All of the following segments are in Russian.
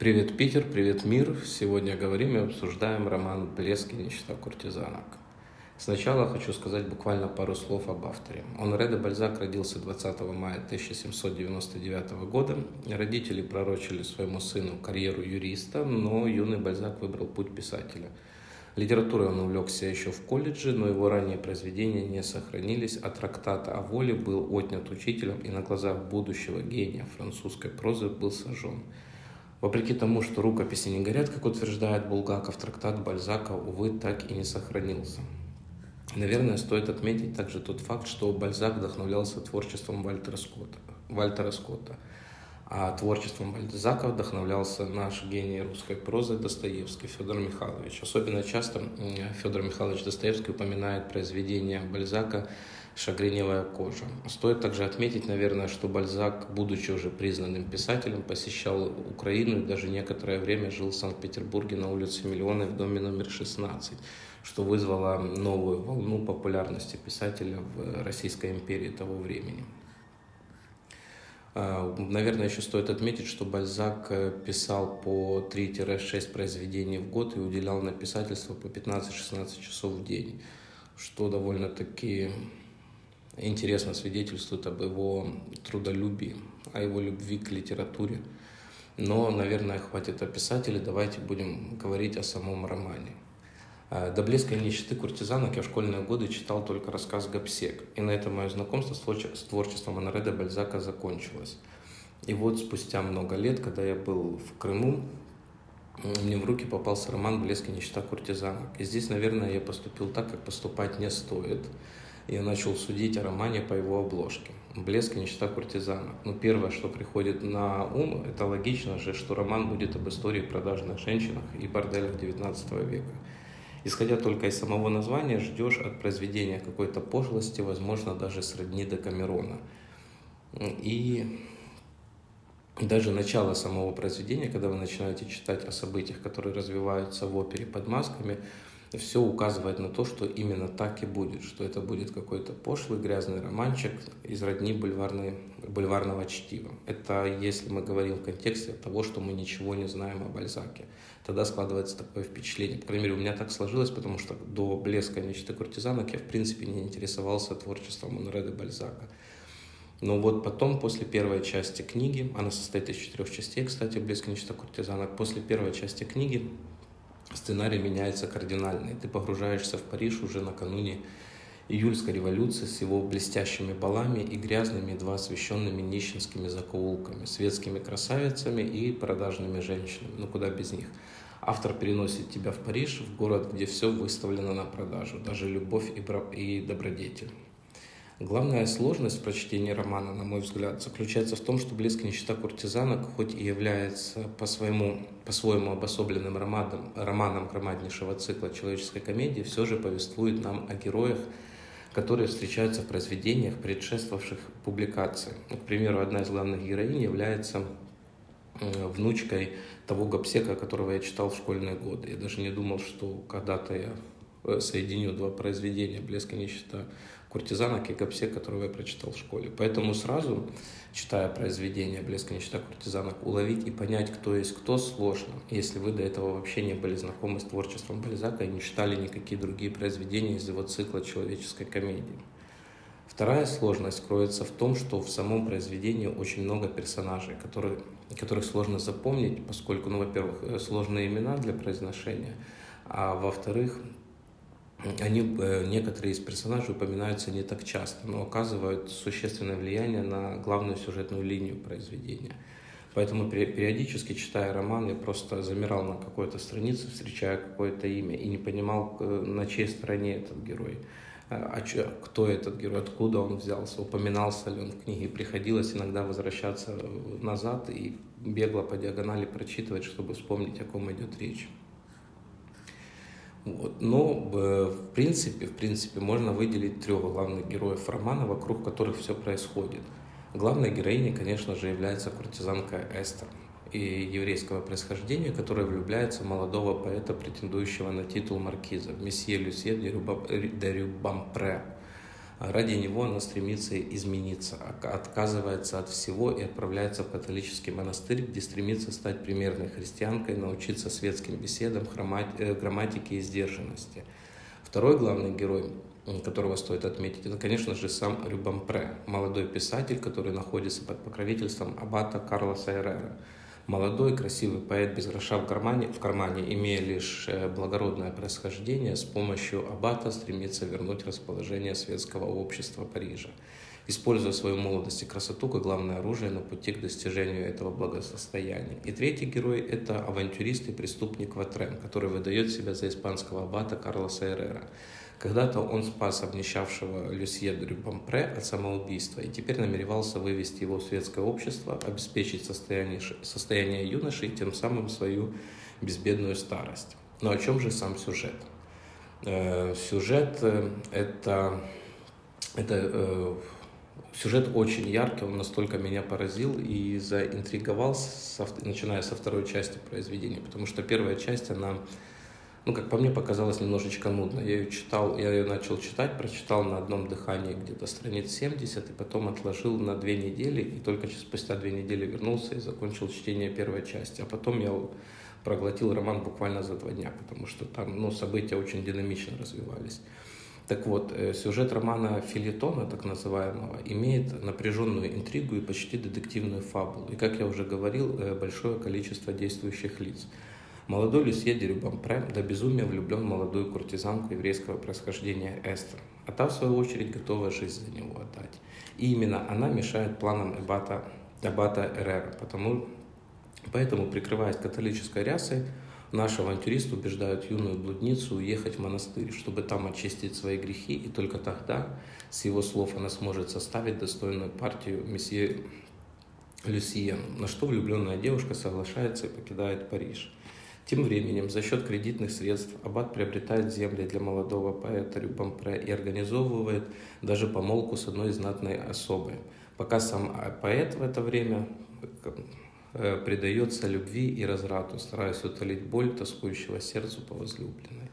Привет, Питер, привет, мир. Сегодня говорим и обсуждаем роман «Блеск и нищета куртизанок». Сначала хочу сказать буквально пару слов об авторе. Онре де Бальзак родился 20 мая 1799 года. Родители пророчили своему сыну карьеру юриста, но юный Бальзак выбрал путь писателя. Литературой он увлекся еще в колледже, но его ранние произведения не сохранились, а трактат о воле был отнят учителем и на глазах будущего гения французской прозы был сожжен. Вопреки тому, что рукописи не горят, как утверждает Булгаков, трактат Бальзака, увы, так и не сохранился. Наверное, стоит отметить также тот факт, что Бальзак вдохновлялся творчеством Вальтера Скотта. Вальтера Скотта. А творчеством Бальзака вдохновлялся наш гений русской прозы Достоевский Федор Михайлович. Особенно часто Федор Михайлович Достоевский упоминает произведения Бальзака шагреневая кожа. Стоит также отметить, наверное, что Бальзак, будучи уже признанным писателем, посещал Украину и даже некоторое время жил в Санкт-Петербурге на улице Миллионы в доме номер 16, что вызвало новую волну популярности писателя в Российской империи того времени. А, наверное, еще стоит отметить, что Бальзак э, писал по 3-6 произведений в год и уделял на писательство по 15-16 часов в день, что довольно-таки интересно свидетельствует об его трудолюбии, о его любви к литературе. Но, наверное, хватит о писателе, давайте будем говорить о самом романе. А, До блеска и нищеты куртизанок я в школьные годы читал только рассказ «Гапсек», и на этом мое знакомство с творчеством Анареда Бальзака закончилось. И вот спустя много лет, когда я был в Крыму, мне в руки попался роман «Блеск и нищета куртизанок». И здесь, наверное, я поступил так, как поступать не стоит – я начал судить о романе по его обложке. «Блеск и нищета куртизана». Ну, первое, что приходит на ум, это логично же, что роман будет об истории продажных женщинах и борделях XIX века. Исходя только из самого названия, ждешь от произведения какой-то пошлости, возможно, даже сродни до Камерона. И даже начало самого произведения, когда вы начинаете читать о событиях, которые развиваются в опере под масками, все указывает на то, что именно так и будет, что это будет какой-то пошлый, грязный романчик из родни бульварной, бульварного чтива. Это если мы говорим в контексте того, что мы ничего не знаем о Бальзаке. Тогда складывается такое впечатление. По крайней мере, у меня так сложилось, потому что до блеска нечто куртизанок я, в принципе, не интересовался творчеством Монре де Бальзака. Но вот потом, после первой части книги, она состоит из четырех частей, кстати, «Блеск нечто куртизанок», после первой части книги сценарий меняется кардинально, и ты погружаешься в Париж уже накануне июльской революции с его блестящими балами и грязными, едва освещенными нищенскими закоулками, светскими красавицами и продажными женщинами. Ну куда без них. Автор переносит тебя в Париж, в город, где все выставлено на продажу, даже любовь и добродетель. Главная сложность в прочтении романа, на мой взгляд, заключается в том, что «Блеск нищета куртизанок» хоть и является по-своему, по-своему обособленным романом, романом громаднейшего цикла человеческой комедии, все же повествует нам о героях, которые встречаются в произведениях, предшествовавших публикации. К примеру, одна из главных героинь является внучкой того гопсека, которого я читал в школьные годы. Я даже не думал, что когда-то я соединю два произведения «Блеск и нищета куртизанок и гопсе, которого я прочитал в школе. Поэтому сразу, читая произведение «Блеск нищета куртизанок», уловить и понять, кто есть кто, сложно, если вы до этого вообще не были знакомы с творчеством Бальзака и не читали никакие другие произведения из его цикла человеческой комедии. Вторая сложность кроется в том, что в самом произведении очень много персонажей, которые, которых сложно запомнить, поскольку, ну, во-первых, э, сложные имена для произношения, а во-вторых, они, э, некоторые из персонажей упоминаются не так часто, но оказывают существенное влияние на главную сюжетную линию произведения. Поэтому периодически, читая роман, я просто замирал на какой-то странице, встречая какое-то имя, и не понимал, э, на чьей стороне этот герой, э, а кто этот герой, откуда он взялся, упоминался ли он в книге. Приходилось иногда возвращаться назад и бегло по диагонали прочитывать, чтобы вспомнить, о ком идет речь. Вот. Но э, в принципе, в принципе можно выделить трех главных героев романа, вокруг которых все происходит. Главной героиней, конечно же, является куртизанка Эстер и еврейского происхождения, которая влюбляется в молодого поэта, претендующего на титул маркиза, месье Люсье де Рюбампре. Ради него она стремится измениться, отказывается от всего и отправляется в католический монастырь, где стремится стать примерной христианкой, научиться светским беседам, э, грамматике и сдержанности. Второй главный герой, которого стоит отметить, это, конечно же, сам Рюбампре, молодой писатель, который находится под покровительством аббата Карлоса Эррера. Молодой, красивый поэт без гроша в кармане, в кармане, имея лишь э, благородное происхождение, с помощью аббата стремится вернуть расположение светского общества Парижа, используя свою молодость и красоту как главное оружие на пути к достижению этого благосостояния. И третий герой – это авантюрист и преступник Ватрен, который выдает себя за испанского аббата Карлоса Эррера. Когда-то он спас обнищавшего Люсье Рюбампре от самоубийства и теперь намеревался вывести его в светское общество, обеспечить состояние, состояние юноши и тем самым свою безбедную старость. Но о чем же сам сюжет? Э, сюжет э, это, это э, сюжет очень яркий, он настолько меня поразил и заинтриговал, со, начиная со второй части произведения, потому что первая часть, она ну, как по мне, показалось немножечко нудно. Я ее читал, я ее начал читать, прочитал на одном дыхании где-то страниц 70, и потом отложил на две недели, и только спустя две недели вернулся и закончил чтение первой части. А потом я проглотил роман буквально за два дня, потому что там ну, события очень динамично развивались. Так вот, э, сюжет романа Филитона, так называемого, имеет напряженную интригу и почти детективную фабулу. И, как я уже говорил, э, большое количество действующих лиц – Молодой Люсье Дерюбампре до безумия влюблен в молодую куртизанку еврейского происхождения Эстер, а та, в свою очередь, готова жизнь за него отдать. И именно она мешает планам Эбата, Эбата Эрера, потому, поэтому, прикрываясь католической рясой, Наш авантюрист убеждает юную блудницу уехать в монастырь, чтобы там очистить свои грехи, и только тогда, с его слов, она сможет составить достойную партию месье Люсиену, на что влюбленная девушка соглашается и покидает Париж. Тем временем, за счет кредитных средств, Аббат приобретает земли для молодого поэта Рюбампре и организовывает даже помолвку с одной знатной особой, пока сам поэт в это время предается любви и разрату, стараясь утолить боль тоскующего сердцу по возлюбленной.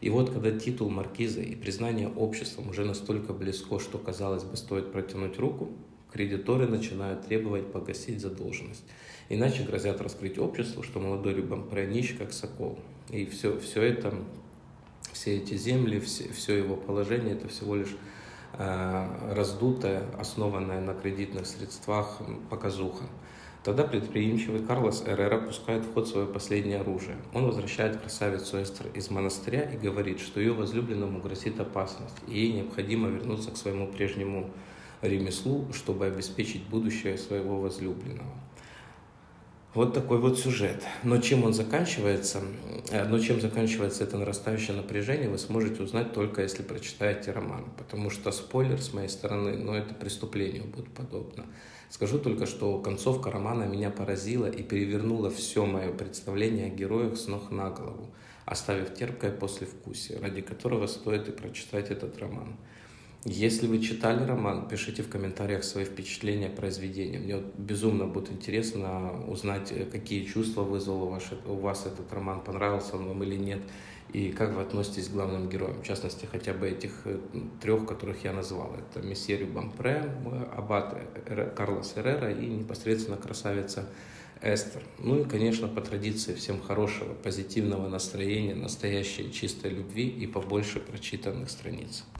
И вот когда титул маркиза и признание обществом уже настолько близко, что, казалось бы, стоит протянуть руку, кредиторы начинают требовать погасить задолженность. Иначе грозят раскрыть обществу, что молодой Рюбампре нищ, как сокол. И все, все это, все эти земли, все, все его положение, это всего лишь э, раздутая, основанная на кредитных средствах показуха. Тогда предприимчивый Карлос Эррера пускает в ход свое последнее оружие. Он возвращает красавицу Эстер из монастыря и говорит, что ее возлюбленному грозит опасность, и ей необходимо вернуться к своему прежнему ремеслу, чтобы обеспечить будущее своего возлюбленного. Вот такой вот сюжет. Но чем он заканчивается, э, но чем заканчивается это нарастающее напряжение, вы сможете узнать только если прочитаете роман. Потому что спойлер с моей стороны, но это преступлению будет подобно. Скажу только, что концовка романа меня поразила и перевернула все мое представление о героях с ног на голову, оставив терпкое послевкусие, ради которого стоит и прочитать этот роман. Если вы читали роман, пишите в комментариях свои впечатления о произведении. Мне вот безумно будет интересно узнать, э, какие чувства вызвал у вас, у вас этот роман, понравился он вам или нет, и как вы относитесь к главным героям, в частности, хотя бы этих э, трех, которых я назвал. Это месье Бампре, аббат Карлос Эррера и непосредственно красавица Эстер. Ну и, конечно, по традиции всем хорошего, позитивного настроения, настоящей чистой любви и побольше прочитанных страниц.